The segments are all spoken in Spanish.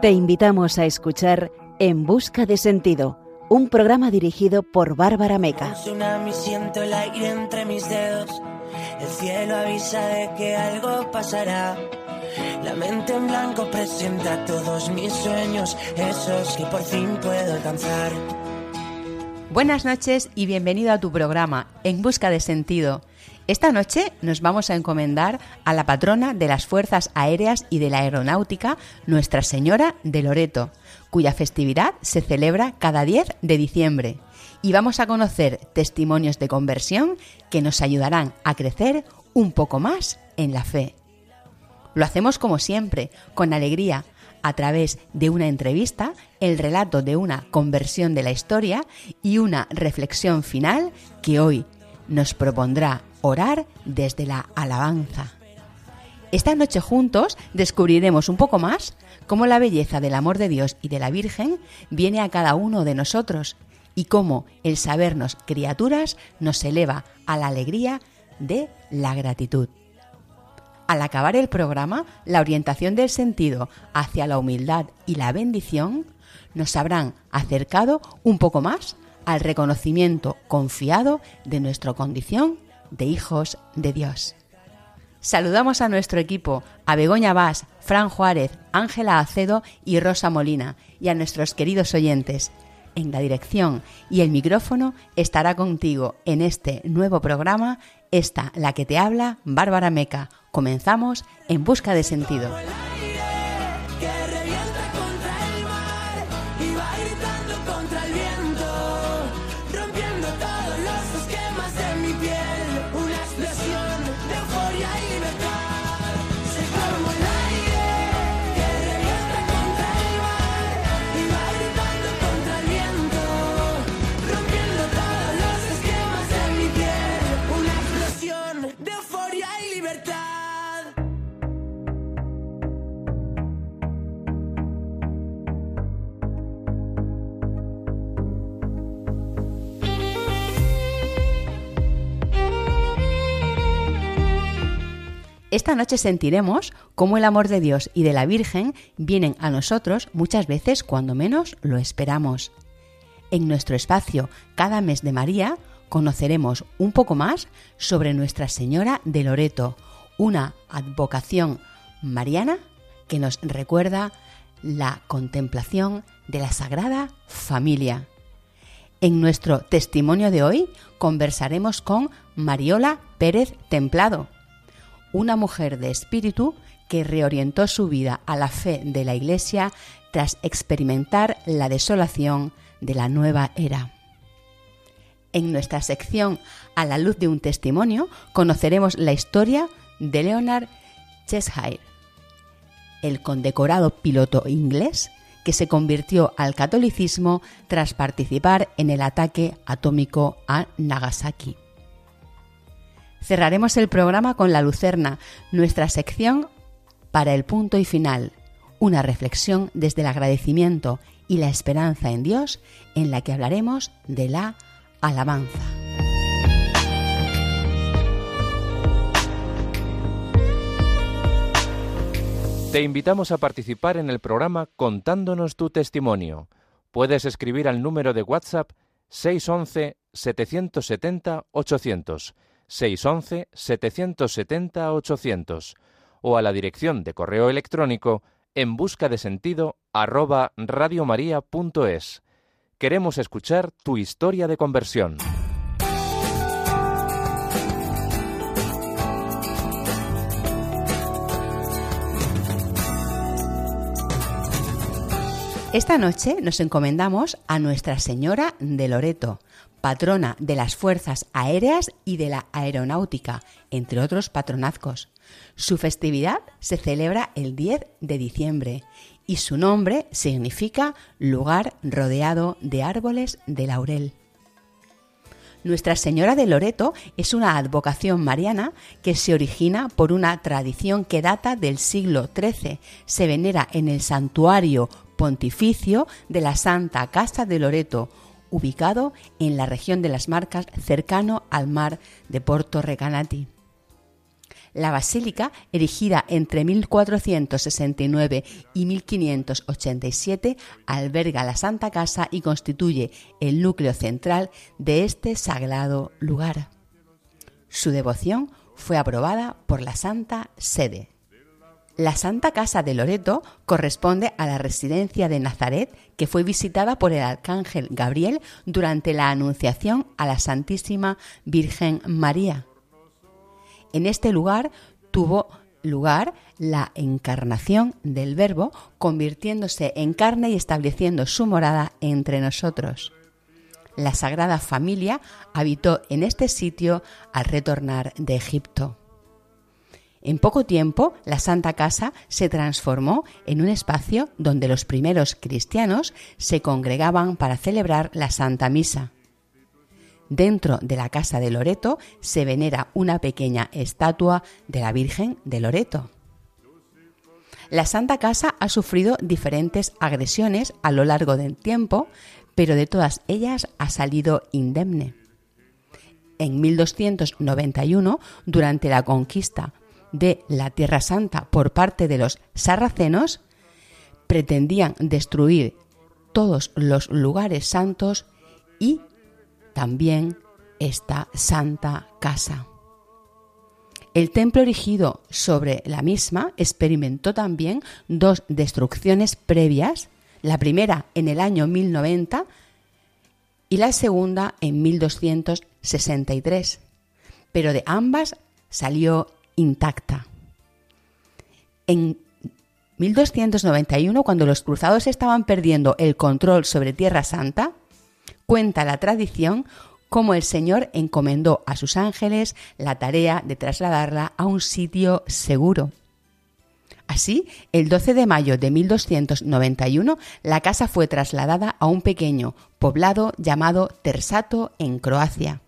Te invitamos a escuchar En Busca de Sentido, un programa dirigido por Bárbara Meca. siento el aire entre mis dedos. El cielo avisa de que algo pasará. La mente en blanco presenta todos mis sueños, esos que por fin puedo alcanzar. Buenas noches y bienvenido a tu programa En Busca de Sentido esta noche nos vamos a encomendar a la patrona de las Fuerzas Aéreas y de la Aeronáutica, Nuestra Señora de Loreto, cuya festividad se celebra cada 10 de diciembre. Y vamos a conocer testimonios de conversión que nos ayudarán a crecer un poco más en la fe. Lo hacemos como siempre, con alegría, a través de una entrevista, el relato de una conversión de la historia y una reflexión final que hoy nos propondrá orar desde la alabanza. Esta noche juntos descubriremos un poco más cómo la belleza del amor de Dios y de la Virgen viene a cada uno de nosotros y cómo el sabernos criaturas nos eleva a la alegría de la gratitud. Al acabar el programa, la orientación del sentido hacia la humildad y la bendición nos habrán acercado un poco más al reconocimiento confiado de nuestra condición de hijos de Dios. Saludamos a nuestro equipo, a Begoña Vaz, Fran Juárez, Ángela Acedo y Rosa Molina, y a nuestros queridos oyentes. En la dirección y el micrófono estará contigo en este nuevo programa, esta, la que te habla, Bárbara Meca. Comenzamos en busca de sentido. Esta noche sentiremos cómo el amor de Dios y de la Virgen vienen a nosotros muchas veces cuando menos lo esperamos. En nuestro espacio Cada mes de María conoceremos un poco más sobre Nuestra Señora de Loreto, una advocación mariana que nos recuerda la contemplación de la Sagrada Familia. En nuestro testimonio de hoy conversaremos con Mariola Pérez Templado, una mujer de espíritu que reorientó su vida a la fe de la Iglesia tras experimentar la desolación de la nueva era. En nuestra sección A la luz de un testimonio conoceremos la historia de Leonard Cheshire, el condecorado piloto inglés que se convirtió al catolicismo tras participar en el ataque atómico a Nagasaki. Cerraremos el programa con La Lucerna, nuestra sección para el punto y final, una reflexión desde el agradecimiento y la esperanza en Dios en la que hablaremos de la alabanza. Te invitamos a participar en el programa contándonos tu testimonio. Puedes escribir al número de WhatsApp 611 770 800 611-770-800 o a la dirección de correo electrónico en busca de sentido arroba radiomaria.es. Queremos escuchar tu historia de conversión. Esta noche nos encomendamos a Nuestra Señora de Loreto, patrona de las Fuerzas Aéreas y de la Aeronáutica, entre otros patronazgos. Su festividad se celebra el 10 de diciembre y su nombre significa lugar rodeado de árboles de laurel. Nuestra Señora de Loreto es una advocación mariana que se origina por una tradición que data del siglo XIII. Se venera en el santuario pontificio de la Santa Casa de Loreto, ubicado en la región de las Marcas, cercano al mar de Porto Recanati. La basílica, erigida entre 1469 y 1587, alberga la Santa Casa y constituye el núcleo central de este sagrado lugar. Su devoción fue aprobada por la Santa Sede. La Santa Casa de Loreto corresponde a la residencia de Nazaret que fue visitada por el arcángel Gabriel durante la anunciación a la Santísima Virgen María. En este lugar tuvo lugar la encarnación del Verbo, convirtiéndose en carne y estableciendo su morada entre nosotros. La Sagrada Familia habitó en este sitio al retornar de Egipto. En poco tiempo, la Santa Casa se transformó en un espacio donde los primeros cristianos se congregaban para celebrar la Santa Misa. Dentro de la Casa de Loreto se venera una pequeña estatua de la Virgen de Loreto. La Santa Casa ha sufrido diferentes agresiones a lo largo del tiempo, pero de todas ellas ha salido indemne. En 1291, durante la conquista de la Tierra Santa por parte de los sarracenos, pretendían destruir todos los lugares santos y también esta santa casa. El templo erigido sobre la misma experimentó también dos destrucciones previas, la primera en el año 1090 y la segunda en 1263, pero de ambas salió intacta. En 1291, cuando los cruzados estaban perdiendo el control sobre Tierra Santa, cuenta la tradición cómo el Señor encomendó a sus ángeles la tarea de trasladarla a un sitio seguro. Así, el 12 de mayo de 1291, la casa fue trasladada a un pequeño poblado llamado Tersato en Croacia.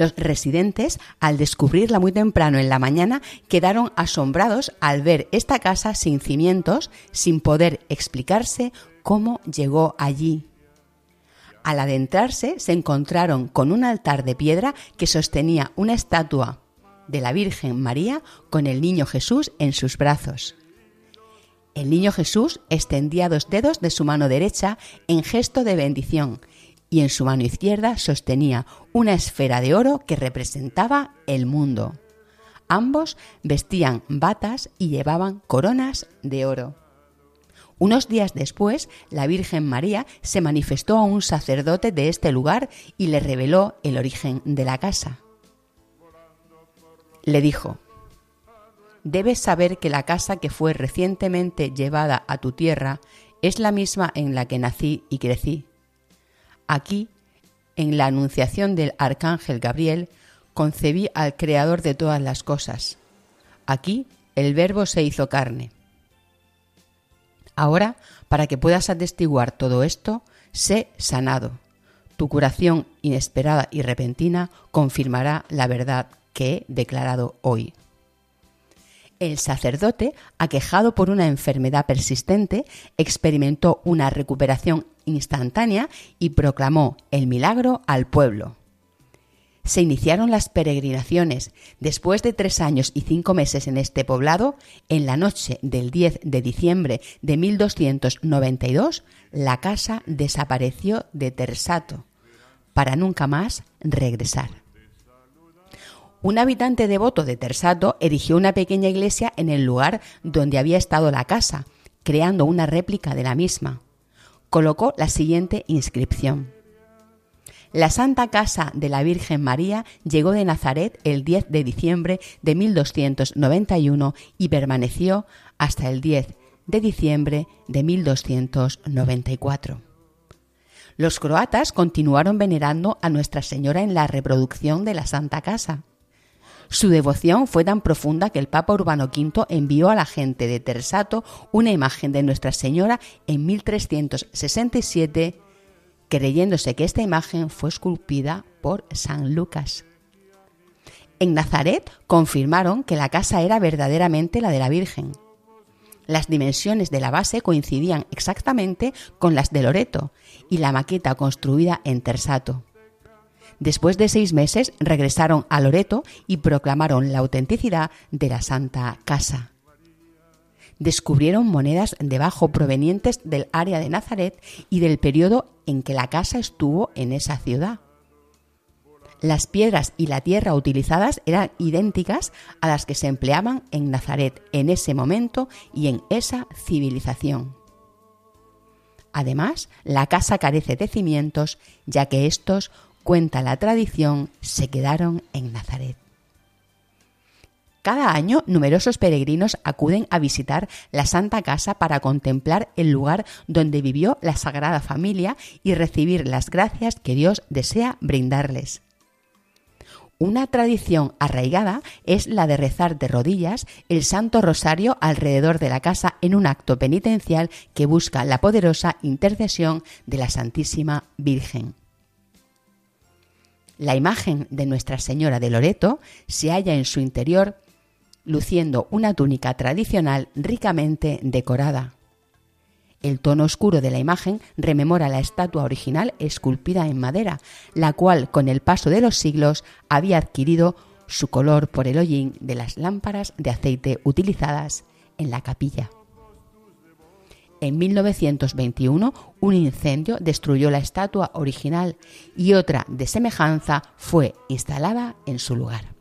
Los residentes, al descubrirla muy temprano en la mañana, quedaron asombrados al ver esta casa sin cimientos, sin poder explicarse cómo llegó allí. Al adentrarse se encontraron con un altar de piedra que sostenía una estatua de la Virgen María con el niño Jesús en sus brazos. El niño Jesús extendía dos dedos de su mano derecha en gesto de bendición y en su mano izquierda sostenía una esfera de oro que representaba el mundo. Ambos vestían batas y llevaban coronas de oro. Unos días después, la Virgen María se manifestó a un sacerdote de este lugar y le reveló el origen de la casa. Le dijo, Debes saber que la casa que fue recientemente llevada a tu tierra es la misma en la que nací y crecí. Aquí, en la anunciación del arcángel Gabriel, concebí al Creador de todas las cosas. Aquí el Verbo se hizo carne. Ahora, para que puedas atestiguar todo esto, sé sanado. Tu curación inesperada y repentina confirmará la verdad que he declarado hoy. El sacerdote, aquejado por una enfermedad persistente, experimentó una recuperación instantánea y proclamó el milagro al pueblo. Se iniciaron las peregrinaciones. Después de tres años y cinco meses en este poblado, en la noche del 10 de diciembre de 1292, la casa desapareció de Tersato, para nunca más regresar. Un habitante devoto de Tersato erigió una pequeña iglesia en el lugar donde había estado la casa, creando una réplica de la misma. Colocó la siguiente inscripción. La Santa Casa de la Virgen María llegó de Nazaret el 10 de diciembre de 1291 y permaneció hasta el 10 de diciembre de 1294. Los croatas continuaron venerando a Nuestra Señora en la reproducción de la Santa Casa. Su devoción fue tan profunda que el Papa Urbano V envió a la gente de Tersato una imagen de Nuestra Señora en 1367, creyéndose que esta imagen fue esculpida por San Lucas. En Nazaret confirmaron que la casa era verdaderamente la de la Virgen. Las dimensiones de la base coincidían exactamente con las de Loreto y la maqueta construida en Tersato. Después de seis meses regresaron a Loreto y proclamaron la autenticidad de la Santa Casa. Descubrieron monedas de bajo provenientes del área de Nazaret y del periodo en que la casa estuvo en esa ciudad. Las piedras y la tierra utilizadas eran idénticas a las que se empleaban en Nazaret en ese momento y en esa civilización. Además, la casa carece de cimientos, ya que estos, cuenta la tradición, se quedaron en Nazaret. Cada año numerosos peregrinos acuden a visitar la Santa Casa para contemplar el lugar donde vivió la Sagrada Familia y recibir las gracias que Dios desea brindarles. Una tradición arraigada es la de rezar de rodillas el Santo Rosario alrededor de la casa en un acto penitencial que busca la poderosa intercesión de la Santísima Virgen. La imagen de Nuestra Señora de Loreto se halla en su interior luciendo una túnica tradicional ricamente decorada. El tono oscuro de la imagen rememora la estatua original esculpida en madera, la cual con el paso de los siglos había adquirido su color por el hollín de las lámparas de aceite utilizadas en la capilla. En 1921 un incendio destruyó la estatua original y otra de semejanza fue instalada en su lugar.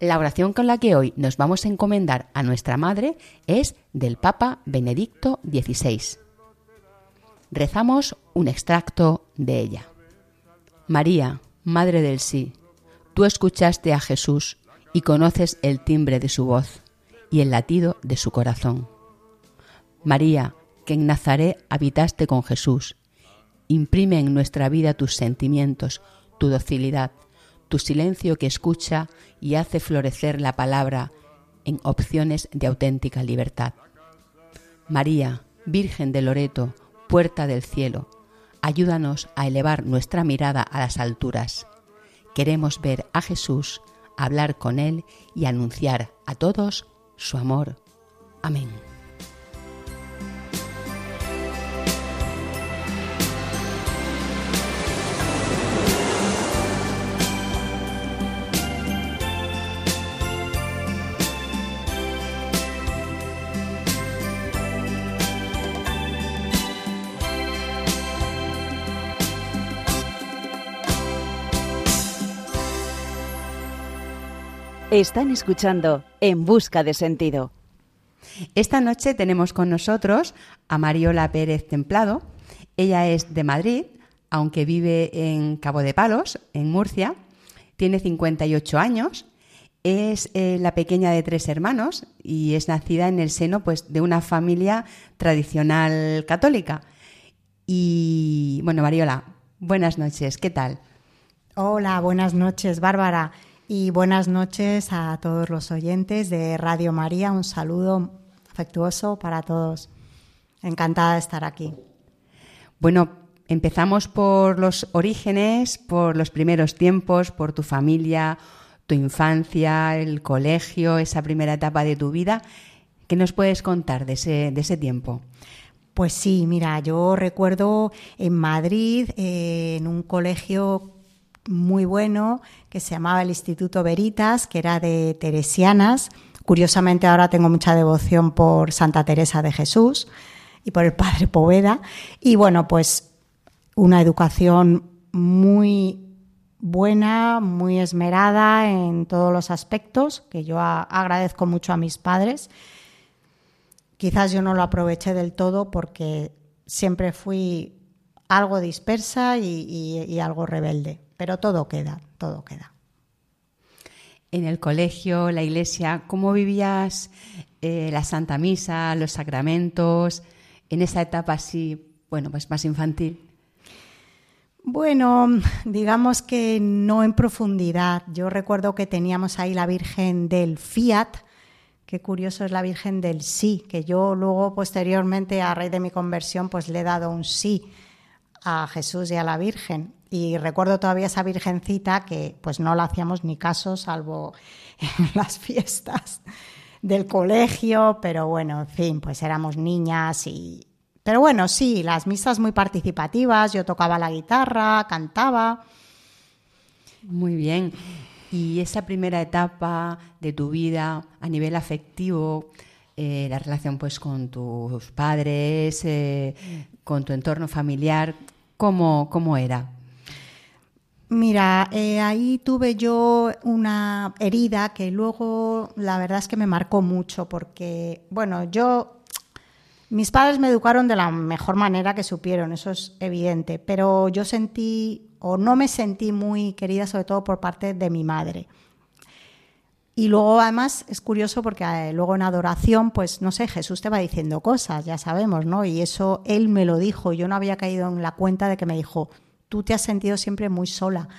La oración con la que hoy nos vamos a encomendar a nuestra Madre es del Papa Benedicto XVI. Rezamos un extracto de ella. María, Madre del Sí, tú escuchaste a Jesús y conoces el timbre de su voz y el latido de su corazón. María, que en Nazaret habitaste con Jesús, imprime en nuestra vida tus sentimientos, tu docilidad, tu silencio que escucha y hace florecer la palabra en opciones de auténtica libertad. María, Virgen de Loreto, puerta del cielo, ayúdanos a elevar nuestra mirada a las alturas. Queremos ver a Jesús, hablar con Él y anunciar a todos su amor. Amén. Están escuchando En Busca de Sentido. Esta noche tenemos con nosotros a Mariola Pérez Templado. Ella es de Madrid, aunque vive en Cabo de Palos, en Murcia. Tiene 58 años. Es eh, la pequeña de tres hermanos y es nacida en el seno pues, de una familia tradicional católica. Y bueno, Mariola, buenas noches, ¿qué tal? Hola, buenas noches, Bárbara y buenas noches a todos los oyentes de Radio María. Un saludo afectuoso para todos. Encantada de estar aquí. Bueno, empezamos por los orígenes, por los primeros tiempos, por tu familia, tu infancia, el colegio, esa primera etapa de tu vida. ¿Qué nos puedes contar de ese, de ese tiempo? Pues sí, mira, yo recuerdo en Madrid, eh, en un colegio muy bueno que se llamaba el Instituto Veritas, que era de teresianas. Curiosamente ahora tengo mucha devoción por Santa Teresa de Jesús y por el Padre Poveda. Y bueno, pues una educación muy buena, muy esmerada en todos los aspectos, que yo agradezco mucho a mis padres. Quizás yo no lo aproveché del todo porque siempre fui algo dispersa y algo rebelde pero todo queda, todo queda. En el colegio, la iglesia, ¿cómo vivías eh, la Santa Misa, los sacramentos, en esa etapa así, bueno, pues más infantil? Bueno, digamos que no en profundidad. Yo recuerdo que teníamos ahí la Virgen del Fiat, qué curioso es la Virgen del Sí, que yo luego posteriormente a raíz de mi conversión pues le he dado un sí a Jesús y a la Virgen. Y recuerdo todavía esa virgencita que pues no la hacíamos ni caso, salvo en las fiestas del colegio, pero bueno, en fin, pues éramos niñas y... Pero bueno, sí, las misas muy participativas, yo tocaba la guitarra, cantaba Muy bien. Y esa primera etapa de tu vida a nivel afectivo, eh, la relación pues con tus padres, eh, con tu entorno familiar, ¿cómo, cómo era? Mira, eh, ahí tuve yo una herida que luego la verdad es que me marcó mucho porque, bueno, yo, mis padres me educaron de la mejor manera que supieron, eso es evidente, pero yo sentí o no me sentí muy querida sobre todo por parte de mi madre. Y luego además es curioso porque eh, luego en adoración, pues no sé, Jesús te va diciendo cosas, ya sabemos, ¿no? Y eso él me lo dijo, yo no había caído en la cuenta de que me dijo, tú te has sentido siempre muy sola.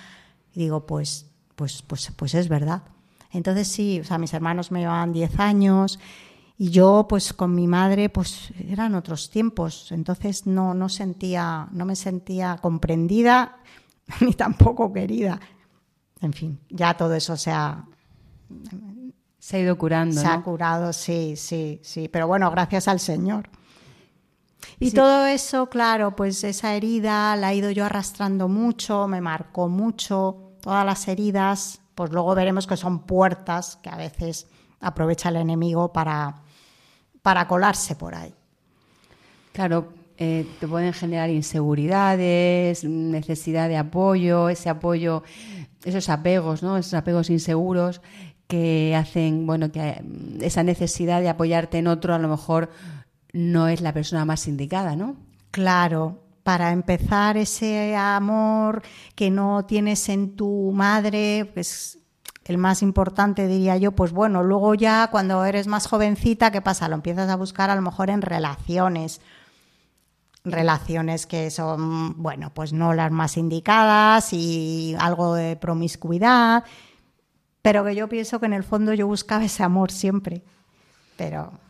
Y digo, pues, pues, pues, pues es verdad. Entonces sí, o sea, mis hermanos me llevaban 10 años y yo, pues con mi madre, pues eran otros tiempos. Entonces no, no sentía, no me sentía comprendida ni tampoco querida. En fin, ya todo eso se ha, se ha ido curando. Se ha curado, sí, sí, sí. Pero bueno, gracias al Señor. Y todo eso, claro, pues esa herida la he ido yo arrastrando mucho, me marcó mucho. Todas las heridas, pues luego veremos que son puertas que a veces aprovecha el enemigo para, para colarse por ahí. Claro, eh, te pueden generar inseguridades, necesidad de apoyo, ese apoyo, esos apegos, ¿no? Esos apegos inseguros que hacen, bueno, que esa necesidad de apoyarte en otro a lo mejor no es la persona más indicada, ¿no? Claro, para empezar ese amor que no tienes en tu madre, pues el más importante diría yo, pues bueno, luego ya cuando eres más jovencita, ¿qué pasa? Lo empiezas a buscar a lo mejor en relaciones, relaciones que son, bueno, pues no las más indicadas y algo de promiscuidad, pero que yo pienso que en el fondo yo buscaba ese amor siempre, pero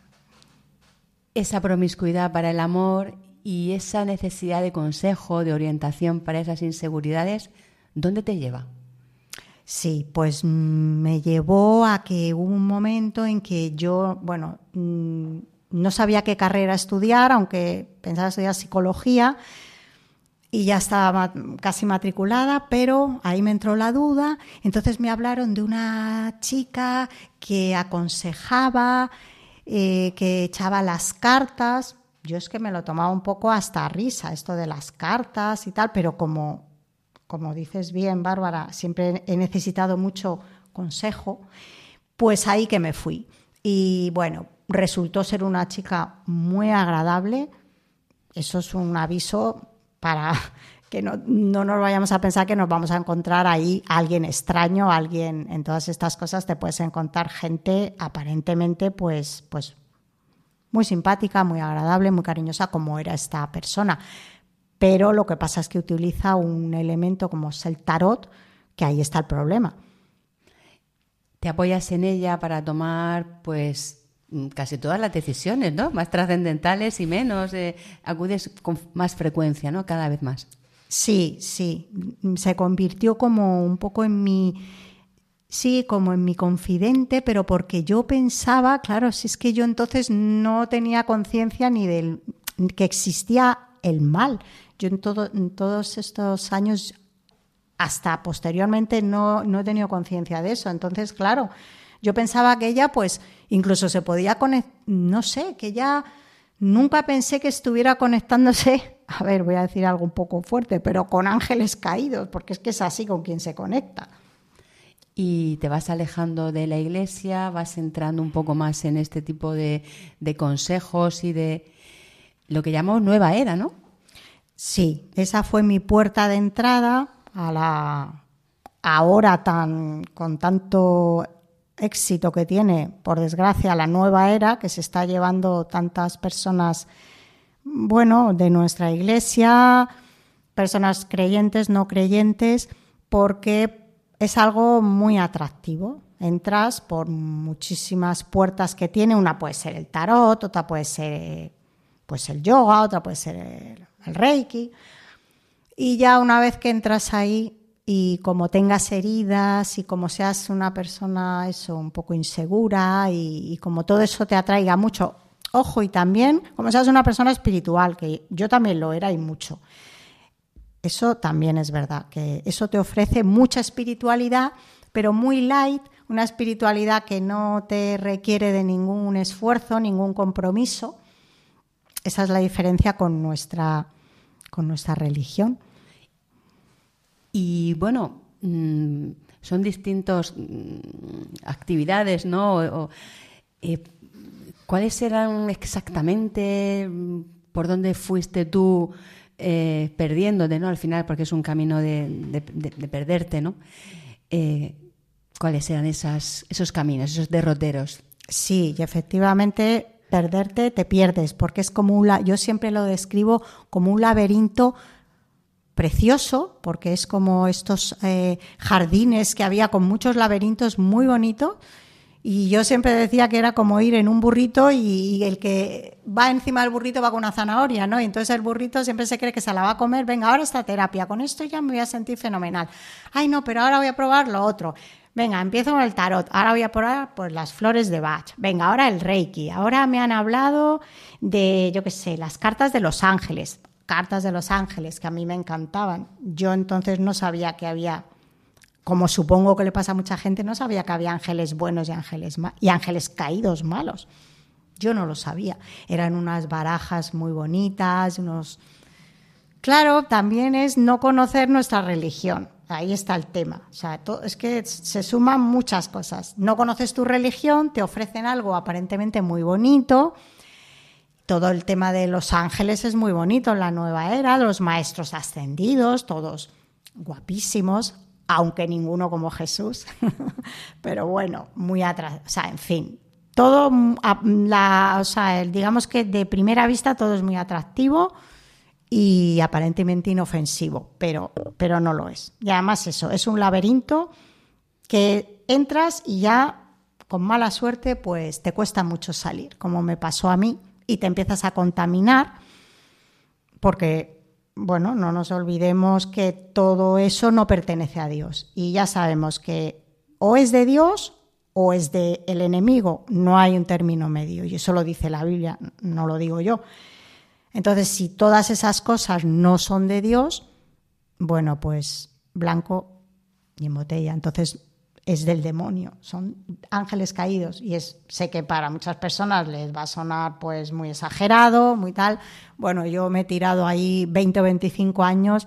esa promiscuidad para el amor y esa necesidad de consejo, de orientación para esas inseguridades, ¿dónde te lleva? Sí, pues mm, me llevó a que hubo un momento en que yo, bueno, mm, no sabía qué carrera estudiar, aunque pensaba estudiar psicología y ya estaba casi matriculada, pero ahí me entró la duda. Entonces me hablaron de una chica que aconsejaba eh, que echaba las cartas. Yo es que me lo tomaba un poco hasta risa, esto de las cartas y tal, pero como, como dices bien, Bárbara, siempre he necesitado mucho consejo, pues ahí que me fui. Y bueno, resultó ser una chica muy agradable. Eso es un aviso para que no, no, nos vayamos a pensar que nos vamos a encontrar ahí alguien extraño, alguien en todas estas cosas te puedes encontrar gente aparentemente pues, pues muy simpática, muy agradable, muy cariñosa como era esta persona. Pero lo que pasa es que utiliza un elemento como el tarot, que ahí está el problema. Te apoyas en ella para tomar pues casi todas las decisiones, ¿no? Más trascendentales y menos, eh, acudes con más frecuencia, ¿no? Cada vez más. Sí, sí, se convirtió como un poco en mi, sí, como en mi confidente, pero porque yo pensaba, claro, si es que yo entonces no tenía conciencia ni del que existía el mal. Yo en, todo, en todos estos años, hasta posteriormente, no, no he tenido conciencia de eso. Entonces, claro, yo pensaba que ella, pues, incluso se podía conectar, no sé, que ella nunca pensé que estuviera conectándose a ver, voy a decir algo un poco fuerte, pero con ángeles caídos, porque es que es así con quien se conecta. Y te vas alejando de la iglesia, vas entrando un poco más en este tipo de, consejos y de lo que llamamos nueva era, ¿no? Sí, esa fue mi puerta de entrada a la ahora tan con tanto éxito que tiene, por desgracia, la nueva era que se está llevando tantas personas bueno, de nuestra iglesia, personas creyentes, no creyentes, porque es algo muy atractivo. Entras por muchísimas puertas que tiene, una puede ser el tarot, otra puede ser pues el yoga, otra puede ser el, reiki. Y ya una vez que entras ahí y como tengas heridas y como seas una persona eso un poco insegura y, y como todo eso te atraiga mucho Ojo, y también, como seas una persona espiritual, que yo también lo era y mucho. Eso también es verdad, que eso te ofrece mucha espiritualidad, pero muy light, una espiritualidad que no te requiere de ningún esfuerzo, ningún compromiso. Esa es la diferencia con nuestra, con nuestra religión. Y bueno, mm, son distintas mm, actividades, ¿no? Eh, ¿Cuáles eran exactamente por dónde fuiste tú eh, perdiéndote, ¿no? Al final, porque es un camino de, perderte, ¿no? Eh, ¿Cuáles eran esas, esos caminos, esos derroteros? Sí, y efectivamente perderte te pierdes, porque es como un, yo siempre lo describo como un laberinto precioso, porque es como estos eh, jardines que había con muchos laberintos muy bonitos. Y yo siempre decía que era como ir en un burrito y, el que va encima del burrito va con una zanahoria, ¿no? Y entonces el burrito siempre se cree que se la va a comer. Venga, ahora esta terapia, con esto ya me voy a sentir fenomenal. Ay, no, pero ahora voy a probar lo otro. Venga, empiezo con el tarot. Ahora voy a probar pues, las flores de Bach. Venga, ahora el Reiki. Ahora me han hablado de, yo qué sé, las cartas de los ángeles cartas de los ángeles que a mí me encantaban. Yo entonces no sabía que había, como supongo que le pasa a mucha gente, no sabía que había ángeles buenos y ángeles, y ángeles caídos malos. Yo no lo sabía. Eran unas barajas muy bonitas, unos... Claro, también es no conocer nuestra religión. Ahí está el tema. O sea, es que se suman muchas cosas. No conoces tu religión, te ofrecen algo aparentemente muy bonito, todo el tema de los ángeles es muy bonito en la nueva era, los maestros ascendidos, todos guapísimos, aunque ninguno como Jesús, pero bueno, muy atrás, o sea, en fin, todo, la, o sea, digamos que de primera vista todo es muy atractivo y aparentemente inofensivo, pero, pero no lo es. Y además eso, es un laberinto que entras y ya con mala suerte pues te cuesta mucho salir, como me pasó a mí y te empiezas a contaminar porque, bueno, no nos olvidemos que todo eso no pertenece a Dios y ya sabemos que o es de Dios o es del el enemigo, no hay un término medio y eso lo dice la Biblia, no lo digo yo. Entonces, si todas esas cosas no son de Dios, bueno, pues blanco y en botella. Entonces, es del demonio, son ángeles caídos y es sé que para muchas personas les va a sonar pues muy exagerado, muy tal. Bueno, yo me he tirado ahí 20 o 25 años,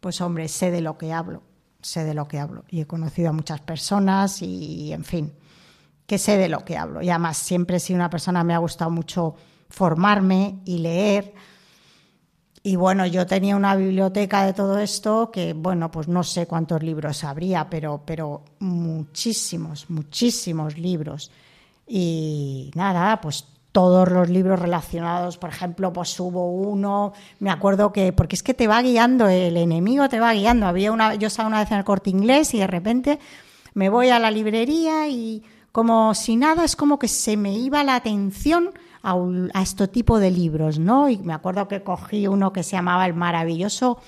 pues hombre, sé de lo que hablo, sé de lo que hablo y he conocido a muchas personas y en fin, que sé de lo que hablo. Y además siempre he sido una persona me ha gustado mucho formarme y leer y bueno, yo tenía una biblioteca de todo esto que, bueno, pues no sé cuántos libros habría, pero, pero muchísimos, muchísimos libros. Y nada, pues todos los libros relacionados, por ejemplo, pues hubo uno, me acuerdo que, porque es que te va guiando, el enemigo te va guiando. Había una, yo estaba una vez en el corte inglés y de repente me voy a la librería y como si nada, es como que se me iba la atención a, este tipo de libros, ¿no? Y me acuerdo que cogí uno que se llamaba El maravilloso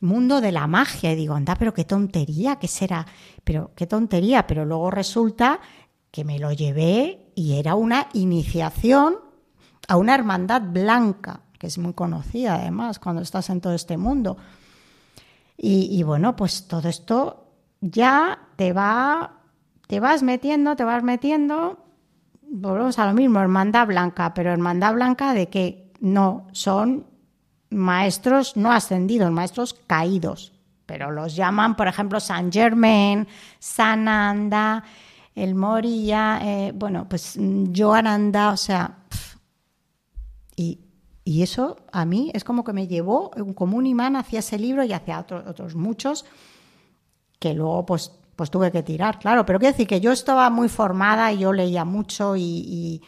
mundo de la magia y digo, anda, pero qué tontería, ¿qué será? Pero qué tontería, pero luego resulta que me lo llevé y era una iniciación a una hermandad blanca, que es muy conocida además cuando estás en todo este mundo. Y, y bueno, pues todo esto ya te va, te vas metiendo, te vas metiendo volvemos a lo mismo, hermandad blanca, pero hermandad blanca de que no son maestros no ascendidos, maestros caídos, pero los llaman, por ejemplo, San Germain, Sananda, el Moria, eh, bueno, pues Joananda, o sea, y, y, eso a mí es como que me llevó como un imán hacia ese libro y hacia otros muchos que luego pues pues tuve que tirar, claro. Pero quiero decir que yo estaba muy formada y yo leía mucho y,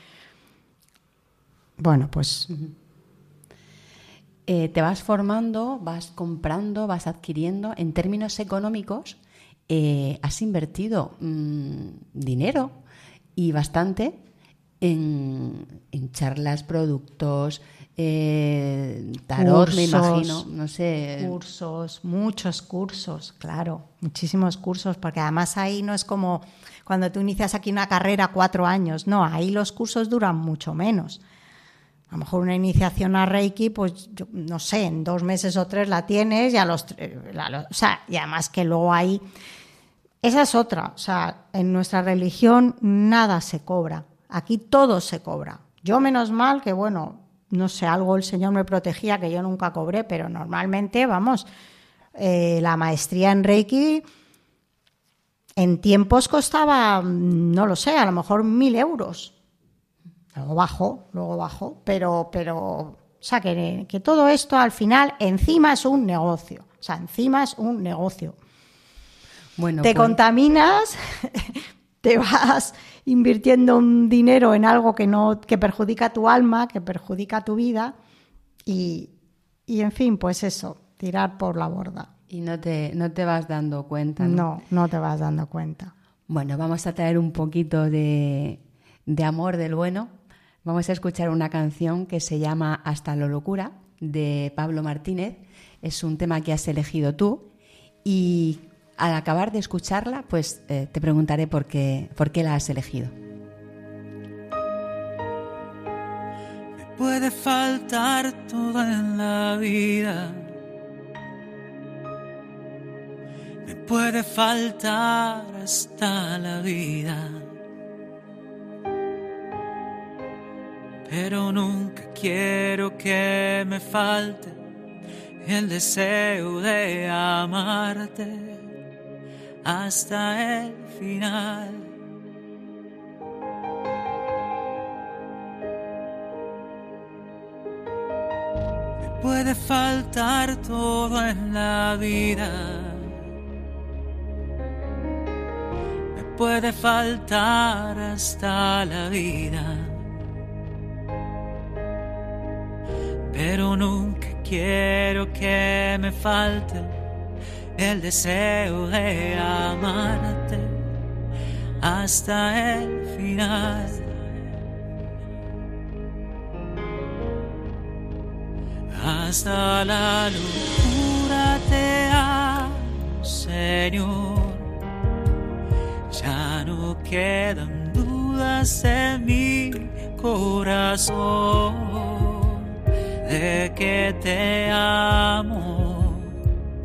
bueno, pues... Eh, te vas formando, vas comprando, vas adquiriendo. En términos económicos, eh, has invertido mm, dinero y bastante en, en charlas, productos, eh, tarot, me imagino, no sé. Cursos, muchos cursos, claro, muchísimos cursos, porque además ahí no es como cuando tú inicias aquí una carrera cuatro años, no, ahí los cursos duran mucho menos. A lo mejor una iniciación a Reiki, pues yo no sé, en dos meses o tres la tienes y a los, o sea, y además que luego hay esa es otra, o sea, en nuestra religión nada se cobra, aquí todo se cobra. Yo menos mal que bueno, no sé, algo el Señor me protegía que yo nunca cobré, pero normalmente, vamos, eh, la maestría en Reiki en tiempos costaba, no lo sé, a lo mejor mil euros. Luego bajó, luego bajó, pero, pero, o sea, que, que todo esto al final encima es un negocio, o sea, encima es un negocio. Bueno, te pues contaminas, te vas invirtiendo un dinero en algo que no que perjudica tu alma, que perjudica tu vida y, y en fin, pues eso, tirar por la borda. Y no te, no te vas dando cuenta. ¿no? no, no te vas dando cuenta. Bueno, vamos a traer un poquito de, de amor del bueno. Vamos a escuchar una canción que se llama Hasta la locura de Pablo Martínez. Es un tema que has elegido tú y al acabar de escucharla, pues eh, te preguntaré por qué, por qué la has elegido. Me puede faltar todo en la vida. Me puede faltar hasta la vida. Pero nunca quiero que me falte el deseo de amarte hasta el final. Me puede faltar todo en la vida. Me puede faltar hasta la vida. Pero nunca quiero que me falte el deseo de amarte hasta el final. Hasta la locura te amo, Señor. Ya no quedan dudas en mi corazón de que te amo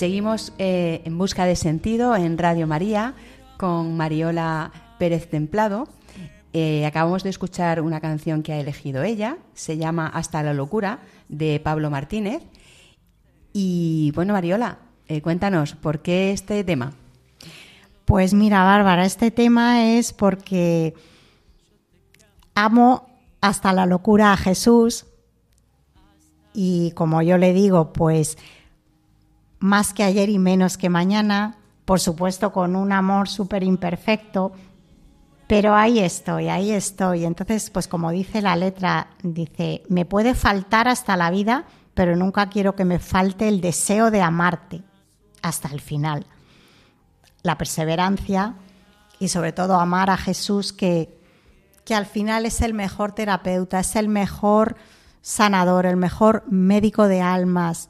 Seguimos eh, en busca de sentido en Radio María con Mariola Pérez Templado. Eh, acabamos de escuchar una canción que ha elegido ella, se llama Hasta la locura, de Pablo Martínez. Y bueno, Mariola, eh, cuéntanos, ¿por qué este tema? Pues mira, Bárbara, este tema es porque amo hasta la locura a Jesús. Y como yo le digo, pues más que ayer y menos que mañana, por supuesto con un amor súper imperfecto, pero ahí estoy, ahí estoy. Entonces, pues como dice la letra, dice, me puede faltar hasta la vida, pero nunca quiero que me falte el deseo de amarte hasta el final. La perseverancia y sobre todo amar a Jesús que, que al final es el mejor terapeuta, es el mejor sanador, el mejor médico de almas,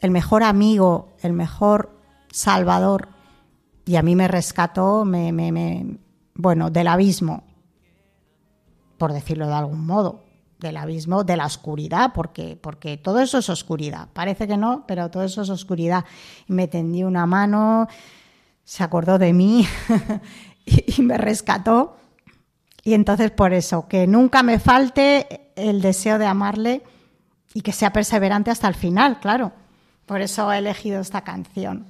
el mejor amigo, el mejor salvador. Y a mí me rescató, me, me, bueno, del abismo, por decirlo de algún modo, del abismo, de la oscuridad, porque, porque todo eso es oscuridad. Parece que no, pero todo eso es oscuridad. Me tendió una mano, se acordó de mí y me rescató. Y entonces por eso, que nunca me falte el deseo de amarle y que sea perseverante hasta el final, claro. Por eso he elegido esta canción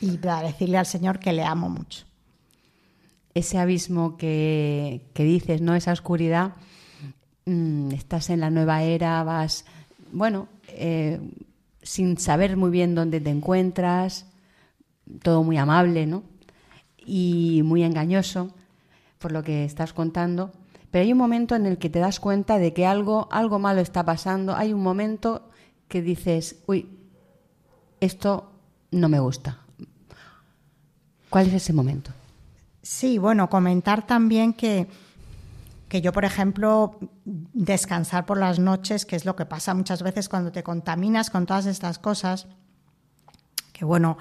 y para decirle al Señor que le amo mucho. Ese abismo que, dices, ¿no? Esa oscuridad, mm, estás en la nueva era, vas, bueno, eh, sin saber muy bien dónde te encuentras, todo muy amable, ¿no? Y muy engañoso por lo que estás contando, pero hay un momento en el que te das cuenta de que algo, algo malo está pasando. Hay un momento que dices, uy, esto no me gusta. ¿Cuál es ese momento? Sí, bueno, comentar también que, que yo, por ejemplo, descansar por las noches, que es lo que pasa muchas veces cuando te contaminas con todas estas cosas, que bueno,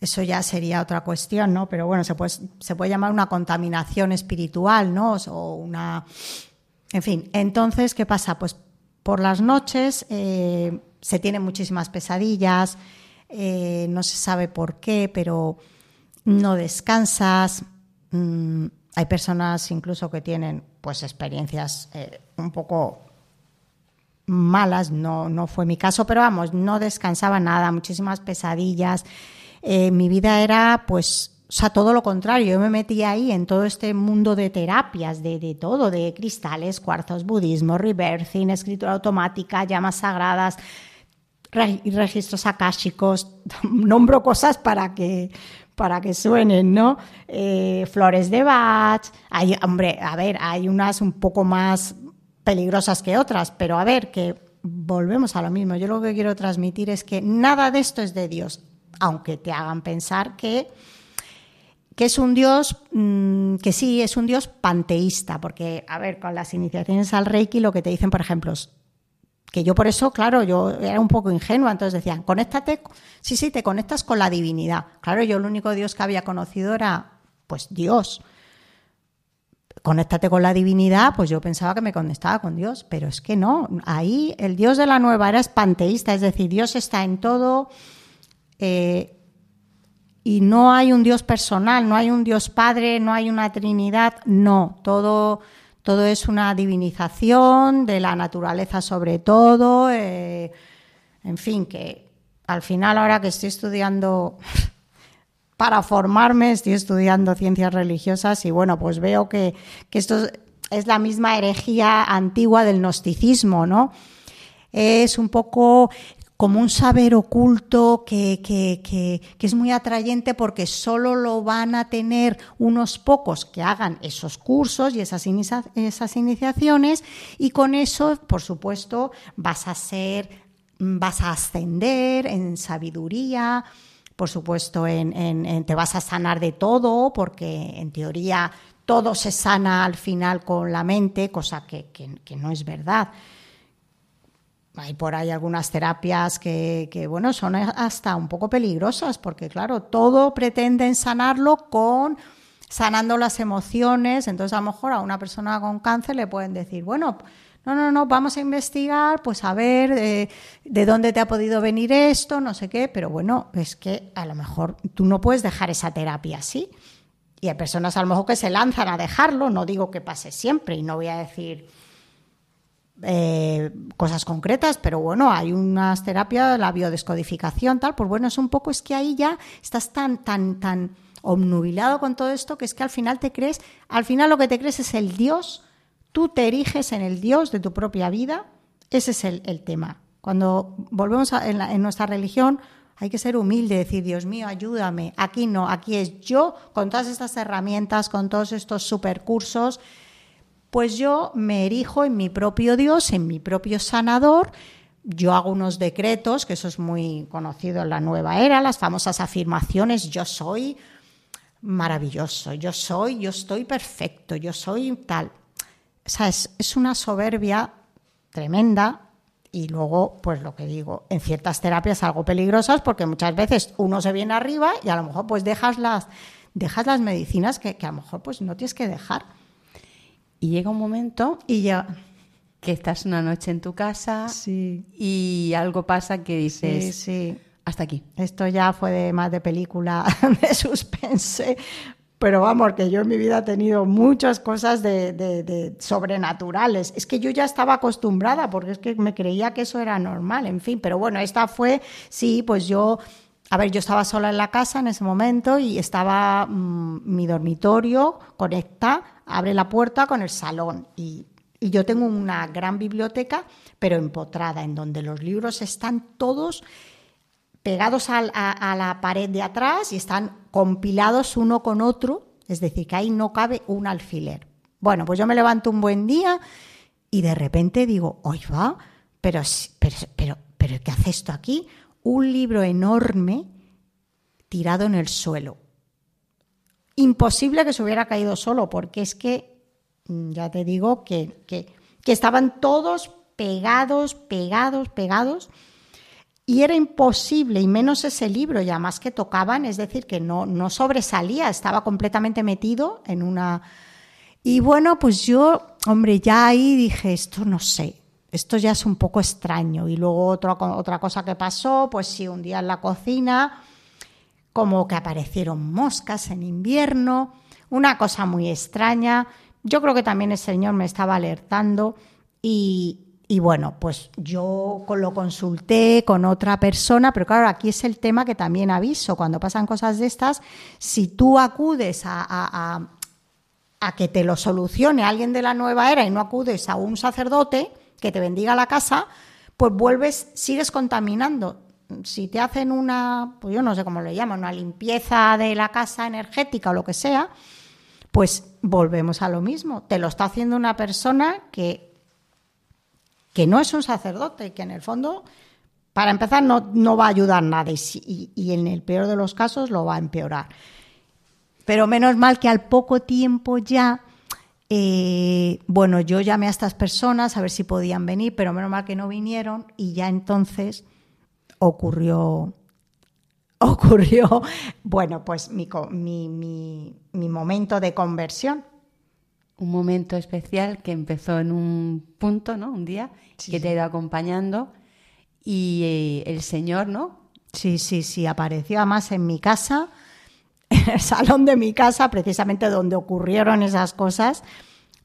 eso ya sería otra cuestión, ¿no? Pero bueno, se puede, se puede llamar una contaminación espiritual, ¿no? O una... En fin, entonces, ¿qué pasa? Pues por las noches eh, se tienen muchísimas pesadillas, eh, no se sabe por qué, pero no descansas. Mm, hay personas incluso que tienen pues experiencias eh, un poco malas, no, no fue mi caso, pero vamos, no descansaba nada, muchísimas pesadillas. Eh, mi vida era pues o sea, todo lo contrario, yo me metí ahí en todo este mundo de terapias, de, de, todo, de cristales, cuarzos, budismo, rebirthing, escritura automática, llamas sagradas, registros akáshicos, nombro cosas para que, para que suenen, ¿no? Eh, flores de Bach, hay, hombre, a ver, hay unas un poco más peligrosas que otras, pero a ver, que volvemos a lo mismo. Yo lo que quiero transmitir es que nada de esto es de Dios aunque te hagan pensar que, que es un dios, mm, que sí, es un dios panteísta, porque, a ver, con las iniciaciones al Reiki lo que te dicen, por ejemplo, que yo por eso, claro, yo era un poco ingenua, entonces decían, conéctate, sí, sí, te conectas con la divinidad. Claro, yo el único Dios que había conocido era, pues, Dios. Conéctate con la divinidad, pues yo pensaba que me conectaba con Dios, pero es que no, ahí el Dios de la nueva era es panteísta, es decir, Dios está en todo, eh, y no hay un Dios personal, no hay un Dios Padre, no hay una Trinidad, no, todo, todo es una divinización de la naturaleza sobre todo, eh, en fin, que al final ahora que estoy estudiando para formarme, estoy estudiando ciencias religiosas y bueno, pues veo que, que esto es la misma herejía antigua del gnosticismo, ¿no? Es un poco como un saber oculto que, que, que, es muy atrayente porque solo lo van a tener unos pocos que hagan esos cursos y esas, esas iniciaciones y con eso, por supuesto, vas a ser, vas a ascender en sabiduría, por supuesto, en, te vas a sanar de todo porque en teoría todo se sana al final con la mente, cosa que, que no es verdad hay por ahí algunas terapias que, bueno, son hasta un poco peligrosas, porque claro, todo pretenden sanarlo con sanando las emociones. Entonces, a lo mejor a una persona con cáncer le pueden decir, bueno, no, no, no, vamos a investigar, pues a ver eh, de dónde te ha podido venir esto, no sé qué, pero bueno, es que a lo mejor tú no puedes dejar esa terapia así. Y hay personas a lo mejor que se lanzan a dejarlo, no digo que pase siempre, y no voy a decir eh, cosas concretas, pero bueno, hay unas terapias, la biodescodificación, tal, pues bueno, es un poco, es que ahí ya estás tan, tan, tan obnubilado con todo esto que es que al final te crees, al final lo que te crees es el Dios, tú te eriges en el Dios de tu propia vida, ese es el, tema. Cuando volvemos en, en nuestra religión, hay que ser humilde, decir, Dios mío, ayúdame. Aquí no, aquí es yo, con todas estas herramientas, con todos estos supercursos, pues yo me erijo en mi propio Dios, en mi propio sanador, yo hago unos decretos, que eso es muy conocido en la nueva era, las famosas afirmaciones, yo soy maravilloso, yo soy, yo estoy perfecto, yo soy tal. O sea, es, una soberbia tremenda y luego, pues lo que digo, en ciertas terapias algo peligrosas porque muchas veces uno se viene arriba y a lo mejor pues dejas las, dejas las medicinas que, que a lo mejor pues no tienes que dejar. Y llega un momento y ya que estás una noche en tu casa sí. y algo pasa que dices, sí, sí. hasta aquí. Esto ya fue de, más de película de suspense, pero vamos, que yo en mi vida he tenido muchas cosas de, de, de, sobrenaturales. Es que yo ya estaba acostumbrada porque es que me creía que eso era normal, en fin, pero bueno, esta fue, sí, pues yo a ver, yo estaba sola en la casa en ese momento y estaba mmm, mi dormitorio conecta, abre la puerta con el salón y, yo tengo una gran biblioteca, pero empotrada, en donde los libros están todos pegados a, la pared de atrás y están compilados uno con otro Es decir, que ahí no cabe un alfiler. Bueno, pues yo me levanto un buen día y de repente digo, oye, va, pero, pero, pero, pero, ¿qué hace esto aquí? Un libro enorme tirado en el suelo. Imposible que se hubiera caído solo, porque es que, mm, ya te digo, que, que, estaban todos pegados, pegados, pegados y era imposible, y menos ese libro, ya más que tocaban, es decir, que no, no sobresalía, estaba completamente metido en una... Y bueno, pues yo, hombre, ya ahí dije, esto no sé, esto ya es un poco extraño. Y luego otra, otra cosa que pasó, pues sí, un día en la cocina, como que aparecieron moscas en invierno, una cosa muy extraña. Yo creo que también el Señor me estaba alertando y, y bueno, pues yo lo consulté con otra persona, pero claro, aquí es el tema que también aviso, cuando pasan cosas de estas, si tú acudes a, que te lo solucione alguien de la nueva era y no acudes a un sacerdote que te bendiga la casa, pues vuelves, sigues contaminando. Si te hacen una, pues yo no sé cómo le llaman, una limpieza de la casa energética o lo que sea, pues volvemos a lo mismo. Te lo está haciendo una persona que que no es un sacerdote y que en el fondo, para empezar, no, no va a ayudar nada y, y, en el peor de los casos lo va a empeorar. Pero menos mal que al poco tiempo ya, eh, bueno, yo llamé a estas personas a ver si podían venir, pero menos mal que no vinieron y ya entonces ocurrió ocurrió, bueno, pues mi, mi, mi, momento de conversión un momento especial que empezó en un punto, ¿no? Un día que te ha ido acompañando y eh, el Señor, ¿no? Sí, sí, sí, apareció además en mi casa, el salón de mi casa, precisamente donde ocurrieron esas cosas,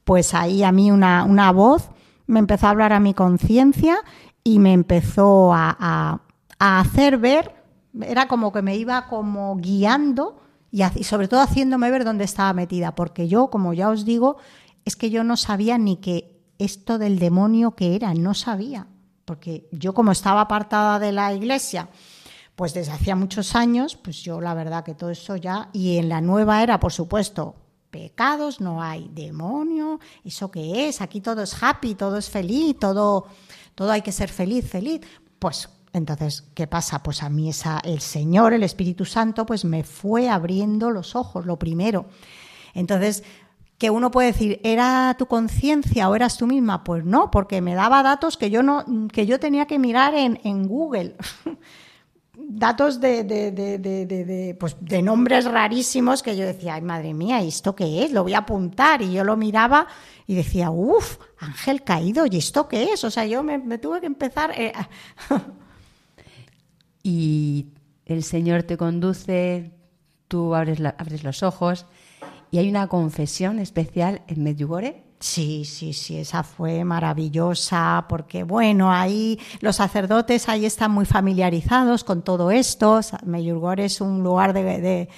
pues ahí a mí una, una voz me empezó a hablar a mi conciencia y me empezó a, a hacer ver, era como que me iba como guiando y, sobre todo haciéndome ver dónde estaba metida, porque yo, como ya os digo, es que yo no sabía ni que esto del demonio que era, no sabía, porque yo como estaba apartada de la iglesia, pues desde hacía muchos años, pues yo la verdad que todo eso ya, y en la nueva era, por supuesto, pecados, no hay demonio, ¿eso qué es? Aquí todo es happy, todo es feliz, todo, todo hay que ser feliz, feliz. Pues entonces, ¿qué pasa? Pues a mí esa, el Señor, el Espíritu Santo, pues me fue abriendo los ojos, lo primero. Entonces, que uno puede decir, ¿era tu conciencia o eras tú misma? Pues no, porque me daba datos que yo no, que yo tenía que mirar en, en Google. datos de, de, de, pues de nombres rarísimos que yo decía, ay madre mía, ¿y esto qué es? Lo voy a apuntar. Y yo lo miraba y decía, uff, ángel caído, ¿y esto qué es? O sea, yo me, tuve que empezar. Eh, y el Señor te conduce, tú abres, abres los ojos y hay una confesión especial en Medjugorje. Sí, sí, sí, esa fue maravillosa porque, bueno, ahí los sacerdotes ahí están muy familiarizados con todo esto. Medjugorje es un lugar de,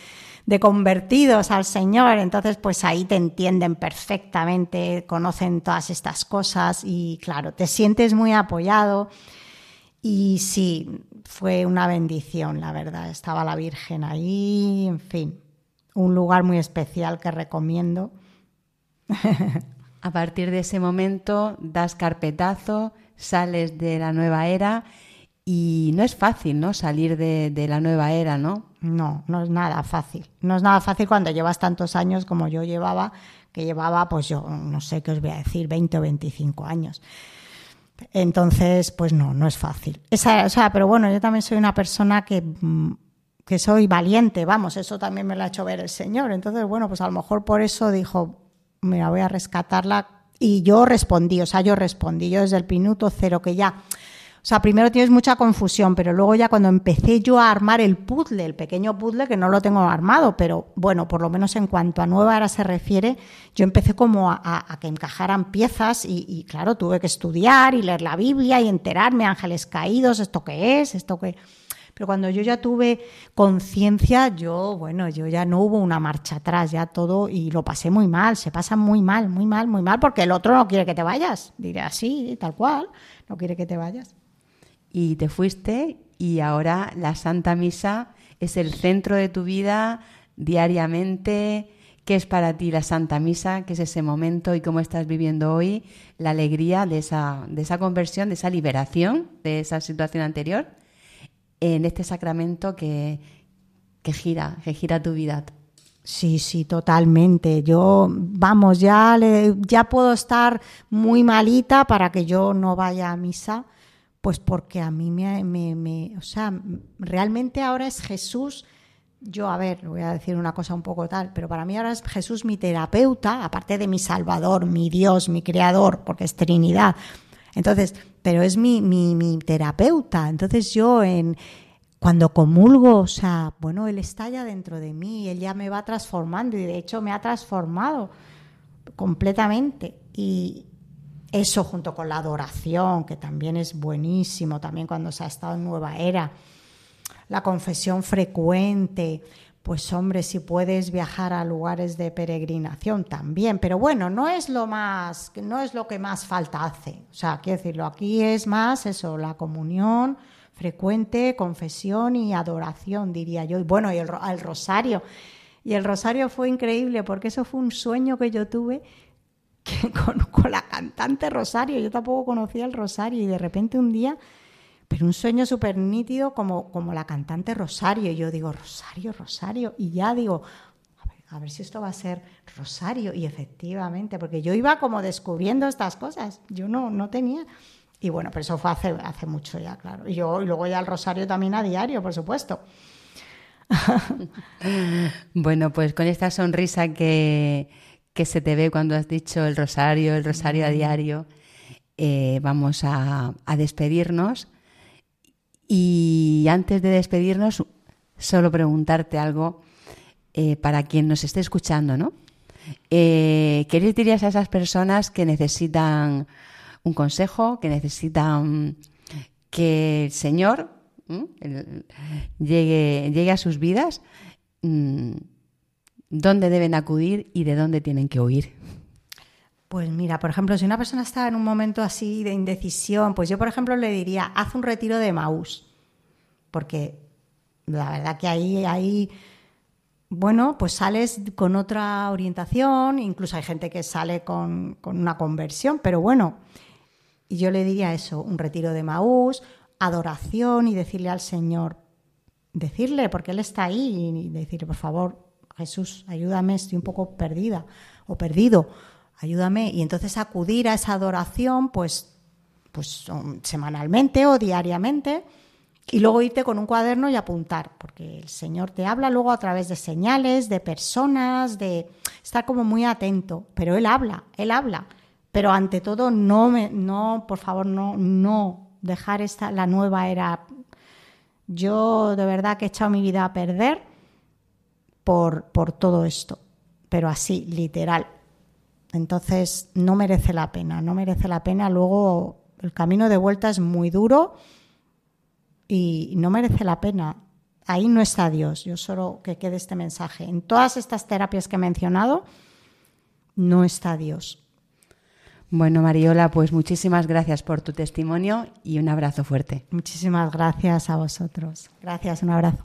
de convertidos al Señor, entonces pues ahí te entienden perfectamente, conocen todas estas cosas y claro, te sientes muy apoyado. Y sí, fue una bendición, la verdad. Estaba la Virgen ahí, en fin, un lugar muy especial que recomiendo. A partir de ese momento das carpetazo, sales de la nueva era y no es fácil, ¿no? Salir de, la nueva era, ¿no? No, no es nada fácil. No es nada fácil cuando llevas tantos años como yo llevaba, que llevaba, pues yo no sé qué os voy a decir, 20 o 25 años. Entonces, pues no, no es fácil. Esa, o sea, pero bueno, yo también soy una persona que, mm, que soy valiente, vamos, eso también me lo ha hecho ver el Señor. Entonces, bueno, pues a lo mejor por eso dijo, mira, voy a rescatarla. Y yo respondí, o sea, yo respondí, yo desde el minuto cero, que ya o sea, primero tienes mucha confusión, pero luego ya cuando empecé yo a armar el puzzle, el pequeño puzzle que no lo tengo armado, pero bueno, por lo menos en cuanto a nueva era se refiere, yo empecé como a, que encajaran piezas y, claro, tuve que estudiar y leer la Biblia y enterarme, ángeles caídos, esto qué es, esto qué... Pero cuando yo ya tuve conciencia, yo, bueno, yo ya no hubo una marcha atrás, ya todo, y lo pasé muy mal, se pasa muy mal, muy mal, muy mal, porque el otro no quiere que te vayas, diré así, tal cual, no quiere que te vayas y te fuiste y ahora la Santa Misa es el centro de tu vida diariamente. ¿Qué es para ti la Santa Misa? ¿Qué es ese momento y cómo estás viviendo hoy la alegría de esa, de esa conversión, de esa liberación de esa situación anterior en este sacramento que, que gira, que gira tu vida? Sí, sí, totalmente. Yo, vamos, ya, ya puedo estar muy malita para que yo no vaya a misa, pues porque a mí me, me, me o sea, realmente ahora es Jesús yo, a ver, voy a decir una cosa un poco tal, pero para mí ahora es Jesús mi terapeuta, aparte de mi Salvador, mi Dios, mi Creador, porque es Trinidad. Entonces, pero es mi, mi, mi terapeuta. Entonces yo en cuando comulgo, o sea, bueno, Él está ya dentro de mí, Él ya me va transformando y de hecho me ha transformado completamente. Y eso junto con la adoración, que también es buenísimo, también cuando se ha estado en nueva era la confesión frecuente, pues hombre, si puedes viajar a lugares de peregrinación también, pero bueno, no es lo más, no es lo que más falta hace. O sea, quiero decirlo, aquí es más eso, la comunión frecuente, confesión y adoración, diría yo. Y bueno, y el, rosario. Y el rosario fue increíble porque eso fue un sueño que yo tuve con, con la cantante Rosario. Yo tampoco conocía el Rosario y de repente un día pero un sueño súper nítido como, como la cantante Rosario. Y yo digo, Rosario, Rosario. Y ya digo, a ver, a ver, si esto va a ser Rosario. Y efectivamente, porque yo iba como descubriendo estas cosas. Yo no, no tenía. Y bueno, pero eso fue hace, hace mucho ya, claro. Y yo y luego ya el Rosario también a diario, por supuesto. bueno, pues con esta sonrisa que, que se te ve cuando has dicho el Rosario, el Rosario a diario, eh, vamos a, a despedirnos y antes de despedirnos, solo preguntarte algo eh, para quien nos esté escuchando, ¿no? Eh, ¿Qué les dirías a esas personas que necesitan un consejo, que necesitan que el Señor llegue, llegue a sus vidas? Mm, ¿Dónde deben acudir y de dónde tienen que huir? Pues mira, por ejemplo, si una persona está en un momento así de indecisión, pues yo, por ejemplo, le diría, haz un retiro de Maús, porque la verdad que ahí, ahí, bueno, pues sales con otra orientación, incluso hay gente que sale con, con una conversión, pero bueno, yo le diría eso, un retiro de Maús, adoración y decirle al Señor, decirle, porque Él está ahí, y decirle, por favor, Jesús, ayúdame, estoy un poco perdida o perdido ayúdame. Y entonces acudir a esa adoración, pues, pues um, semanalmente o diariamente, y luego irte con un cuaderno y apuntar, porque el Señor te habla luego a través de señales, de personas, de estar como muy atento, pero Él habla, Él habla. Pero ante todo, no, me, no por favor, no, no dejar esta, la nueva era. Yo de verdad que he echado mi vida a perder por, por todo esto, pero así, literal, entonces, no merece la pena, no merece la pena. Luego, el camino de vuelta es muy duro y no merece la pena. Ahí no está Dios. Yo solo que quede este mensaje. En todas estas terapias que he mencionado, no está Dios. Bueno, Mariola, pues muchísimas gracias por tu testimonio y un abrazo fuerte. Muchísimas gracias a vosotros. Gracias, un abrazo.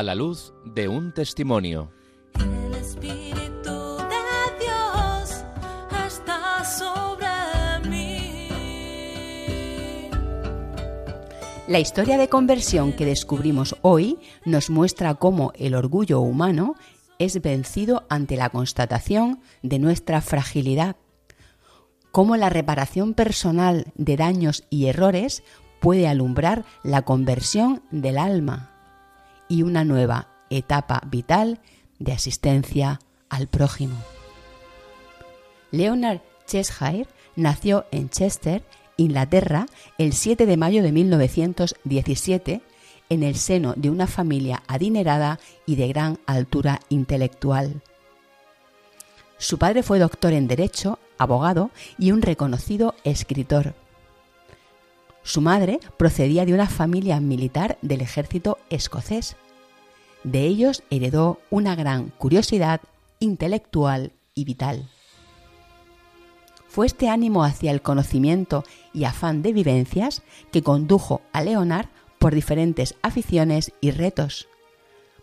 A la luz de un testimonio. El Espíritu de Dios está sobre mí. La historia de conversión que descubrimos hoy nos muestra cómo el orgullo humano es vencido ante la constatación de nuestra fragilidad, cómo la reparación personal de daños y errores puede alumbrar la conversión del alma y una nueva etapa vital de asistencia al prójimo. Leonard Cheshire nació en Chester, Inglaterra, el 7 de mayo de 1917 en el seno de una familia adinerada y de gran altura intelectual. Su padre fue doctor en Derecho, abogado y un reconocido escritor. Su madre procedía de una familia militar del ejército escocés. De ellos heredó una gran curiosidad intelectual y vital. Fue este ánimo hacia el conocimiento y afán de vivencias que condujo a Leonard por diferentes aficiones y retos,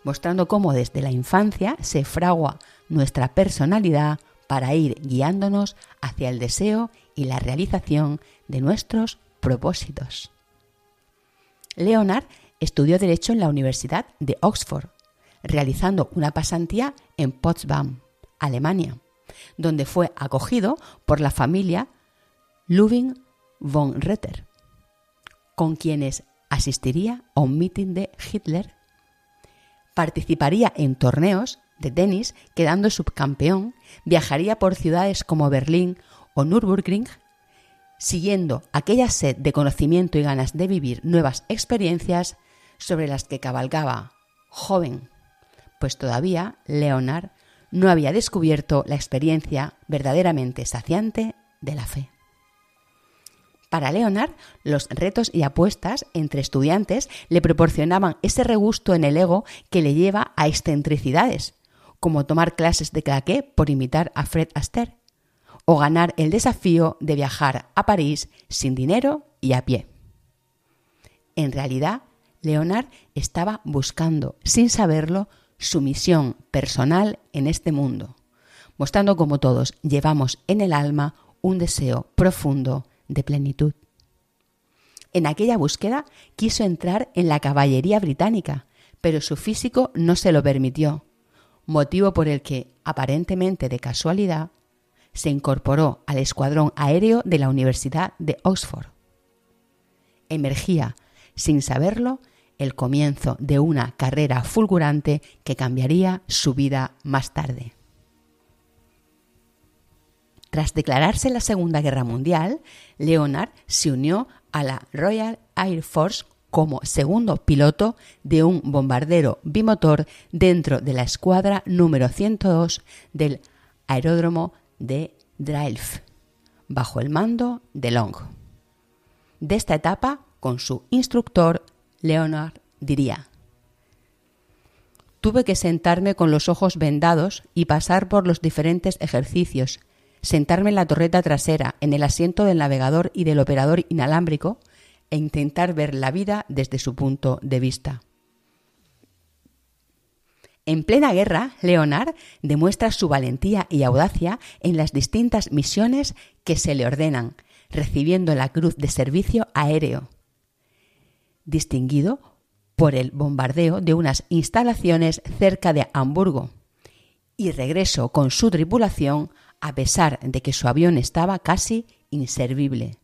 mostrando cómo desde la infancia se fragua nuestra personalidad para ir guiándonos hacia el deseo y la realización de nuestros propósitos. Leonard estudió Derecho en la Universidad de Oxford, realizando una pasantía en Potsdam, Alemania donde fue acogido por la familia Ludwig von Retter, con quienes asistiría a un mitin de Hitler, participaría en torneos de tenis quedando subcampeón, viajaría por ciudades como Berlín o Nürburgring, siguiendo aquella sed de conocimiento y ganas de vivir nuevas experiencias sobre las que cabalgaba joven, pues todavía Leonard no había descubierto la experiencia verdaderamente saciante de la fe. Para Leonard, los retos y apuestas entre estudiantes le proporcionaban ese regusto en el ego que le lleva a excentricidades, como tomar clases de claqué por imitar a Fred Astaire, o ganar el desafío de viajar a París sin dinero y a pie. En realidad, Leonard estaba buscando, sin saberlo, su misión personal en este mundo, mostrando cómo todos llevamos en el alma un deseo profundo de plenitud. En aquella búsqueda quiso entrar en la caballería británica, pero su físico no se lo permitió, motivo por el que, aparentemente de casualidad, se incorporó al escuadrón aéreo de la Universidad de Oxford. Emergía, sin saberlo, el comienzo de una carrera fulgurante que cambiaría su vida más tarde. Tras declararse la Segunda Guerra Mundial, Leonard se unió a la Royal Air Force como segundo piloto de un bombardero bimotor dentro de la escuadra número 102 del aeródromo de Drylf, bajo el mando de Long. De esta etapa, con su instructor Leonard diría, Tuve que sentarme con los ojos vendados y pasar por los diferentes ejercicios, sentarme en la torreta trasera, en el asiento del navegador y del operador inalámbrico, e intentar ver la vida desde su punto de vista. En plena guerra, Leonard demuestra su valentía y audacia en las distintas misiones que se le ordenan, recibiendo la Cruz de Servicio Aéreo, distinguido por el bombardeo de unas instalaciones cerca de Hamburgo y regresó con su tripulación a pesar de que su avión estaba casi inservible.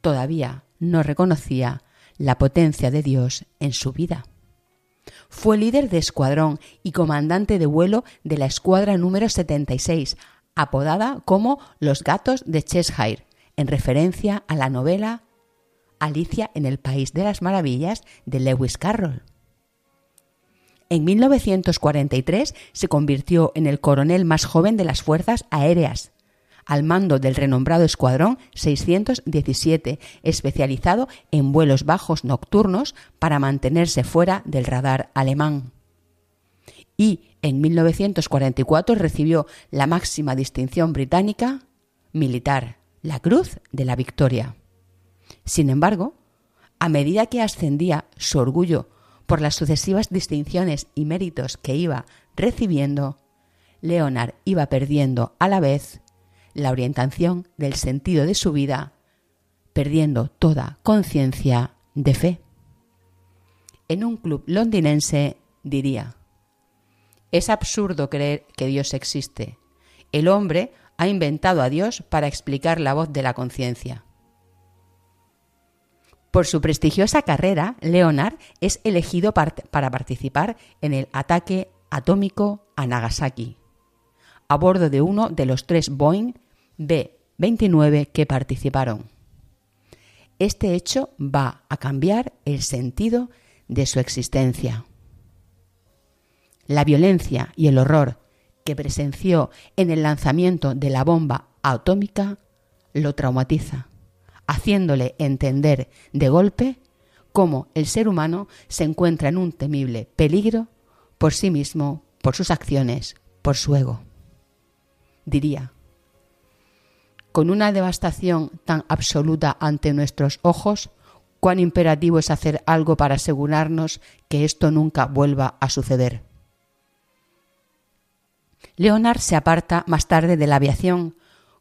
Todavía no reconocía la potencia de Dios en su vida. Fue líder de escuadrón y comandante de vuelo de la escuadra número 76, apodada como los gatos de Cheshire, en referencia a la novela Alicia en el País de las Maravillas de Lewis Carroll. En 1943 se convirtió en el coronel más joven de las Fuerzas Aéreas, al mando del renombrado Escuadrón 617, especializado en vuelos bajos nocturnos para mantenerse fuera del radar alemán. Y en 1944 recibió la máxima distinción británica militar, la Cruz de la Victoria. Sin embargo, a medida que ascendía su orgullo por las sucesivas distinciones y méritos que iba recibiendo, Leonard iba perdiendo a la vez la orientación del sentido de su vida, perdiendo toda conciencia de fe. En un club londinense diría, es absurdo creer que Dios existe. El hombre ha inventado a Dios para explicar la voz de la conciencia. Por su prestigiosa carrera, Leonard es elegido para participar en el ataque atómico a Nagasaki, a bordo de uno de los tres Boeing B-29 que participaron. Este hecho va a cambiar el sentido de su existencia. La violencia y el horror que presenció en el lanzamiento de la bomba atómica lo traumatiza haciéndole entender de golpe cómo el ser humano se encuentra en un temible peligro por sí mismo, por sus acciones, por su ego. Diría, con una devastación tan absoluta ante nuestros ojos, cuán imperativo es hacer algo para asegurarnos que esto nunca vuelva a suceder. Leonard se aparta más tarde de la aviación,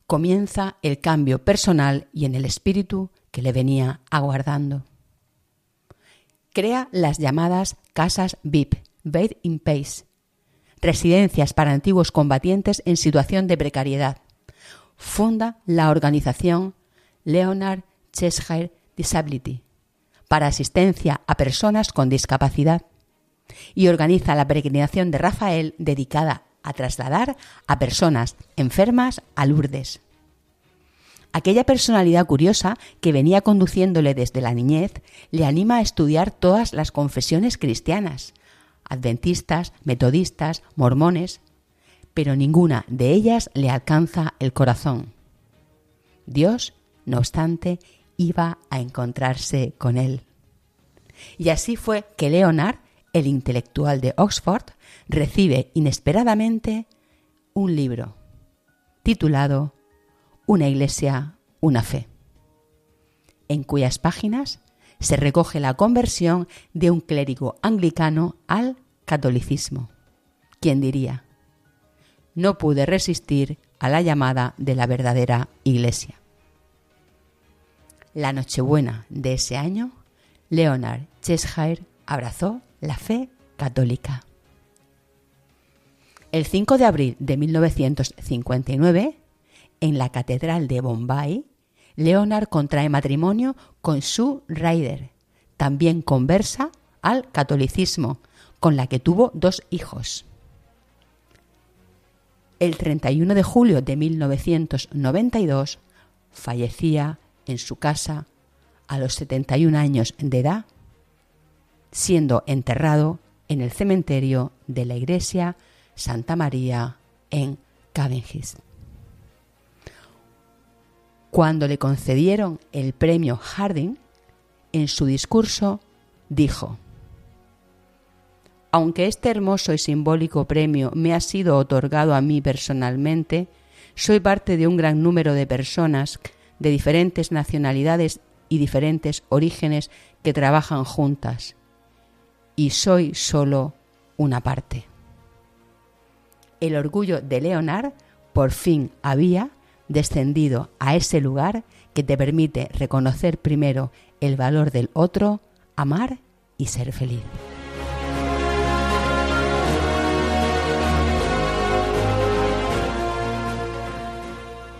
comienza el cambio personal y en el espíritu que le venía aguardando. Crea las llamadas casas VIP, Bed in Pace, residencias para antiguos combatientes en situación de precariedad. Funda la organización Leonard Cheshire Disability para asistencia a personas con discapacidad y organiza la peregrinación de Rafael dedicada a trasladar a personas enfermas a Lourdes. Aquella personalidad curiosa que venía conduciéndole desde la niñez le anima a estudiar todas las confesiones cristianas, adventistas, metodistas, mormones, pero ninguna de ellas le alcanza el corazón. Dios, no obstante, iba a encontrarse con él. Y así fue que Leonard, el intelectual de Oxford, recibe inesperadamente un libro titulado Una iglesia, una fe, en cuyas páginas se recoge la conversión de un clérigo anglicano al catolicismo. ¿Quién diría? No pude resistir a la llamada de la verdadera iglesia. La Nochebuena de ese año, Leonard Cheshire abrazó la fe católica. El 5 de abril de 1959, en la Catedral de Bombay, Leonard contrae matrimonio con Sue Ryder, también conversa al catolicismo, con la que tuvo dos hijos. El 31 de julio de 1992 fallecía en su casa a los 71 años de edad, siendo enterrado en el cementerio de la iglesia Santa María en Cavendish. Cuando le concedieron el premio Harding, en su discurso dijo, Aunque este hermoso y simbólico premio me ha sido otorgado a mí personalmente, soy parte de un gran número de personas de diferentes nacionalidades y diferentes orígenes que trabajan juntas, y soy solo una parte el orgullo de Leonard por fin había descendido a ese lugar que te permite reconocer primero el valor del otro, amar y ser feliz.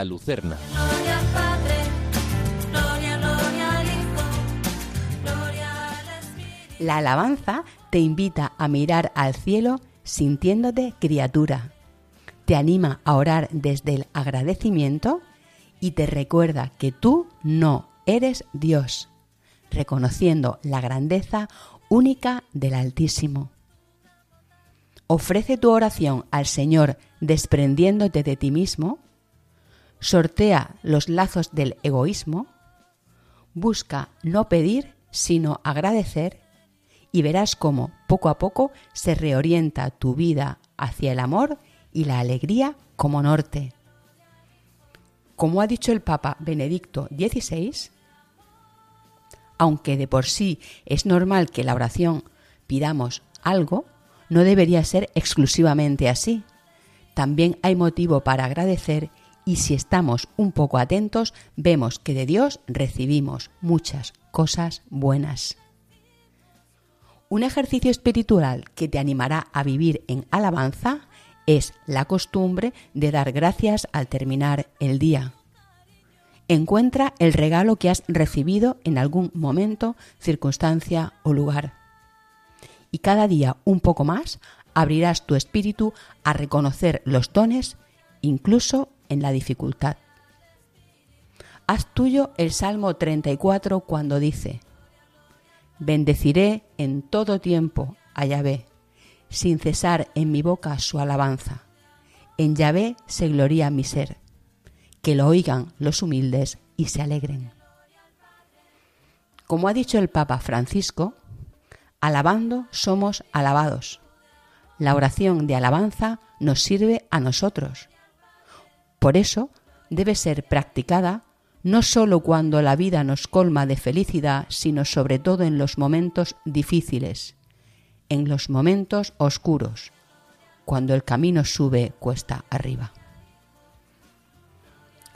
La Lucerna. La alabanza te invita a mirar al cielo sintiéndote criatura. Te anima a orar desde el agradecimiento y te recuerda que tú no eres Dios, reconociendo la grandeza única del Altísimo. Ofrece tu oración al Señor desprendiéndote de ti mismo sortea los lazos del egoísmo, busca no pedir sino agradecer y verás cómo poco a poco se reorienta tu vida hacia el amor y la alegría como norte. Como ha dicho el Papa Benedicto XVI, aunque de por sí es normal que la oración pidamos algo, no debería ser exclusivamente así. También hay motivo para agradecer y si estamos un poco atentos, vemos que de Dios recibimos muchas cosas buenas. Un ejercicio espiritual que te animará a vivir en alabanza es la costumbre de dar gracias al terminar el día. Encuentra el regalo que has recibido en algún momento, circunstancia o lugar. Y cada día un poco más abrirás tu espíritu a reconocer los dones, incluso en la dificultad. Haz tuyo el Salmo 34 cuando dice, Bendeciré en todo tiempo a Yahvé, sin cesar en mi boca su alabanza. En Yahvé se gloria mi ser que lo oigan los humildes y se alegren. Como ha dicho el Papa Francisco, alabando somos alabados. La oración de alabanza nos sirve a nosotros. Por eso debe ser practicada no sólo cuando la vida nos colma de felicidad, sino sobre todo en los momentos difíciles, en los momentos oscuros, cuando el camino sube cuesta arriba.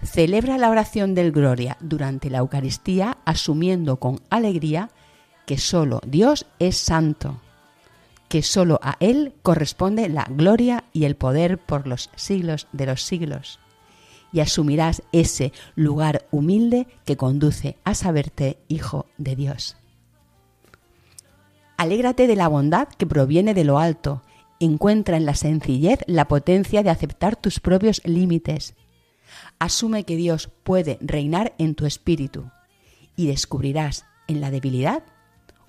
Celebra la oración del Gloria durante la Eucaristía asumiendo con alegría que solo Dios es santo, que solo a Él corresponde la gloria y el poder por los siglos de los siglos. Y asumirás ese lugar humilde que conduce a saberte hijo de Dios. Alégrate de la bondad que proviene de lo alto. Encuentra en la sencillez la potencia de aceptar tus propios límites Asume que Dios puede reinar en tu espíritu y descubrirás en la debilidad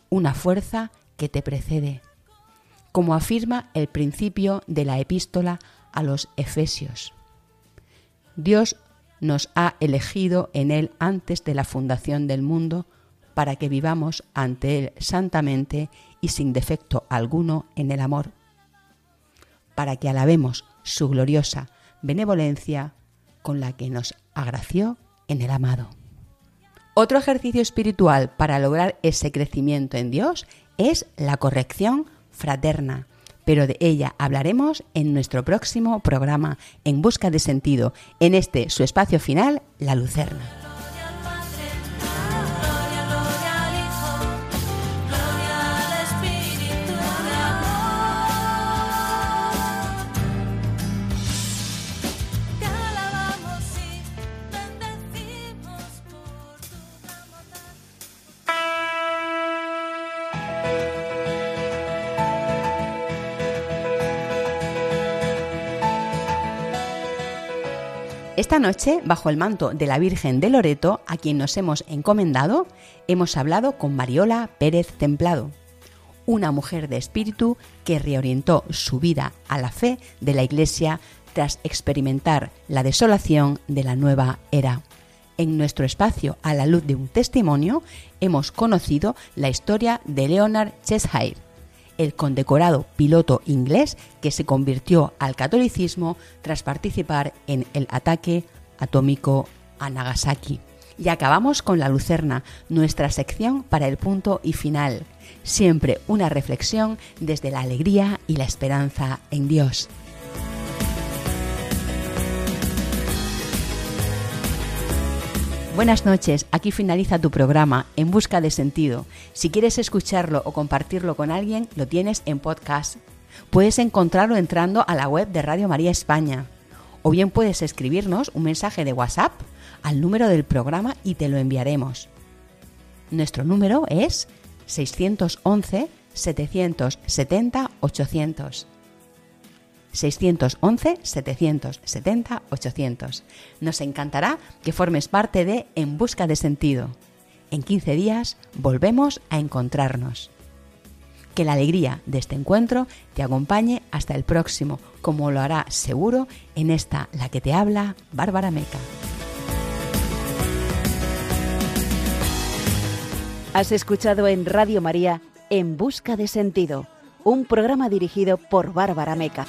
una fuerza que te precede, como afirma el principio de la epístola a los Efesios. Dios nos ha elegido en Él antes de la fundación del mundo para que vivamos ante Él santamente y sin defecto alguno en el amor, para que alabemos su gloriosa benevolencia, con la que nos agració en el amado. Otro ejercicio espiritual para lograr ese crecimiento en Dios es la corrección fraterna, pero de ella hablaremos en nuestro próximo programa En Busca de Sentido, en este su espacio final, La Lucerna. Esta noche, bajo el manto de la Virgen de Loreto, a quien nos hemos encomendado, hemos hablado con Mariola Pérez Templado, una mujer de espíritu que reorientó su vida a la fe de la Iglesia tras experimentar la desolación de la nueva era. En nuestro espacio A la luz de un testimonio hemos conocido la historia de Leonard Cheshire, el condecorado piloto inglés que se convirtió al catolicismo tras participar en el ataque atómico a Nagasaki. Y acabamos con la Lucerna, nuestra sección para el punto y final. Siempre una reflexión desde la alegría y la esperanza en Dios. Buenas noches, aquí finaliza tu programa En Busca de Sentido. Si quieres escucharlo o compartirlo con alguien, lo tienes en podcast. Puedes encontrarlo entrando a la web de Radio María España. O bien puedes escribirnos un mensaje de WhatsApp al número del programa y te lo enviaremos. Nuestro número es 611 770 800. 611-770-800. Nos encantará que formes parte de En Busca de Sentido. En 15 días volvemos a encontrarnos. Que la alegría de este encuentro te acompañe hasta el próximo, como lo hará seguro en esta La que te habla, Bárbara Meca. Has escuchado en Radio María En Busca de Sentido un programa dirigido por Bárbara Meca.